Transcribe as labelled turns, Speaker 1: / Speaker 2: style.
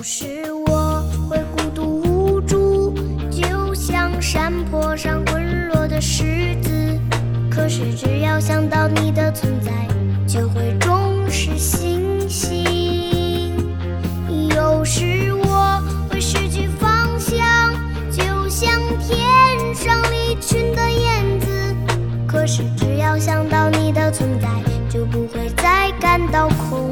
Speaker 1: 有时我会孤独无助，就像山坡上滚落的石子。可是只要想到你的存在，就会重是星星。有时我会失去方向，就像天上离群的燕子。可是只要想到你的存在，就不会再感到空。